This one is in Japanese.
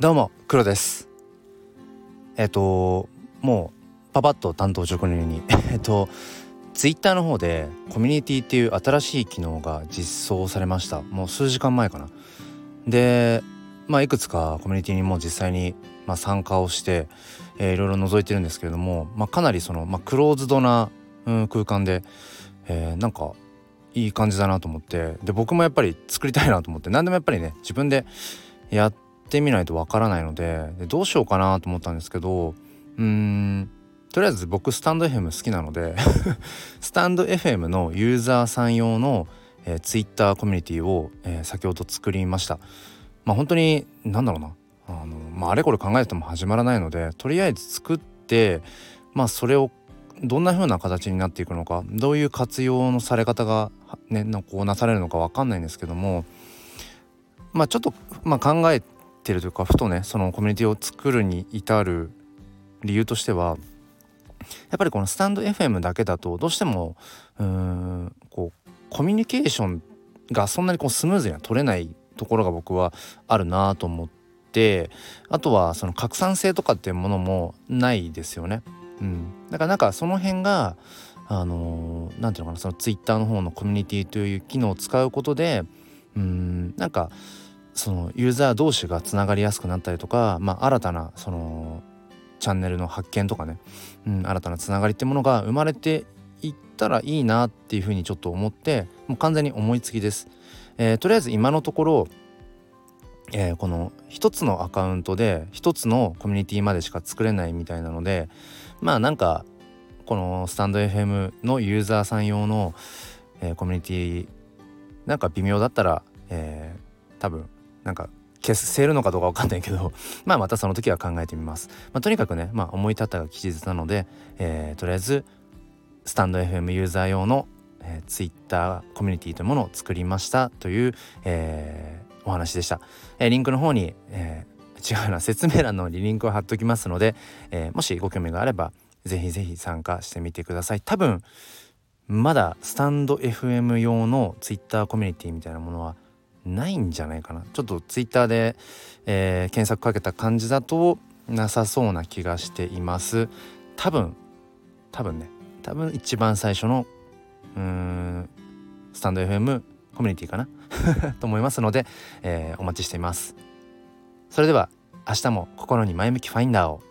どうも黒です。えっともうパパッと担当直入に。えっとツイッターの方でコミュニティっていう新しい機能が実装されました。もう数時間前かな。でまあいくつかコミュニティにも実際にまあ参加をして、えー、いろいろ覗いてるんですけれども、まあ、かなりその、まあ、クローズドな、うん、空間で、えー、なんかいい感じだなと思って。で僕もやっぱり作りたいなと思って。何でもやっぱりね自分でやってってみないとわからないのででどうしようかなと思ったんですけどうーんとりあえず僕スタンド FM 好きなので スタンド FM のユーザーさん用の、えー、Twitter コミュニティを、えー、先ほど作りました。まあ本当に何だろうなあの、まあ、あれこれ考えても始まらないのでとりあえず作ってまあそれをどんな風な形になっていくのかどういう活用のされ方がねこうなされるのか分かんないんですけどもまあちょっと、まあ、考えてるというかふとねそのコミュニティを作るに至る理由としてはやっぱりこのスタンド FM だけだとどうしてもうーんこうコミュニケーションがそんなにこうスムーズには取れないところが僕はあるなと思ってあとはその拡散性とかっていうものもないですよね。うん、だからなんかその辺があの何、て言うのかなそのツイッターの方のコミュニティという機能を使うことでうんなんかそのユーザー同士がつながりやすくなったりとか、まあ、新たなそのチャンネルの発見とかね、うん、新たなつながりってものが生まれていったらいいなっていうふうにちょっと思ってもう完全に思いつきです。えー、とりあえず今のところえー、この一つのアカウントで一つのコミュニティまでしか作れないみたいなのでまあなんかこのスタンド FM のユーザーさん用の、えー、コミュニティなんか微妙だったら、えー、多分なんか消せるのかどうか分かんないけど まあまたその時は考えてみます。まあ、とにかくね、まあ、思い立ったが吉日なので、えー、とりあえずスタンド FM ユーザー用の、えー、Twitter コミュニティというものを作りましたという、えー、お話でした。えー、リンクの方に、えー、違うな説明欄のリンクを貼っときますので、えー、もしご興味があればぜひぜひ参加してみてください。多分まだスタンド FM 用の Twitter コミュニティみたいなものはないんじゃないかな。ちょっと Twitter で、えー、検索かけた感じだとなさそうな気がしています。多分多分ね。多分一番最初のうーんスタンド FM コミュニティかな？と思いますので、えー、お待ちしています。それでは明日も心に前向きファインダーを。